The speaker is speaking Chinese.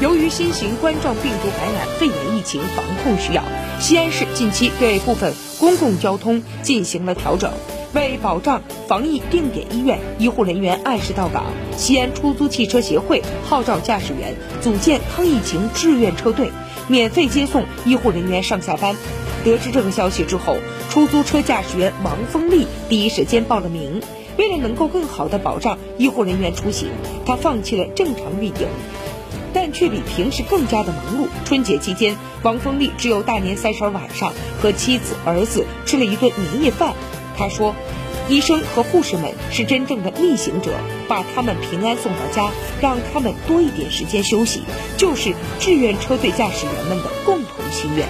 由于新型冠状病毒感染肺炎疫情防控需要，西安市近期对部分公共交通进行了调整。为保障防疫定点医院医护人员按时到岗，西安出租汽车协会号召驾驶员组建抗疫情志愿车队，免费接送医护人员上下班。得知这个消息之后，出租车驾驶员王峰丽第一时间报了名。为了能够更好地保障医护人员出行，他放弃了正常运营。但却比平时更加的忙碌。春节期间，王峰利只有大年三十晚上和妻子、儿子吃了一顿年夜饭。他说：“医生和护士们是真正的逆行者，把他们平安送到家，让他们多一点时间休息，就是志愿车队驾驶员们的共同心愿。”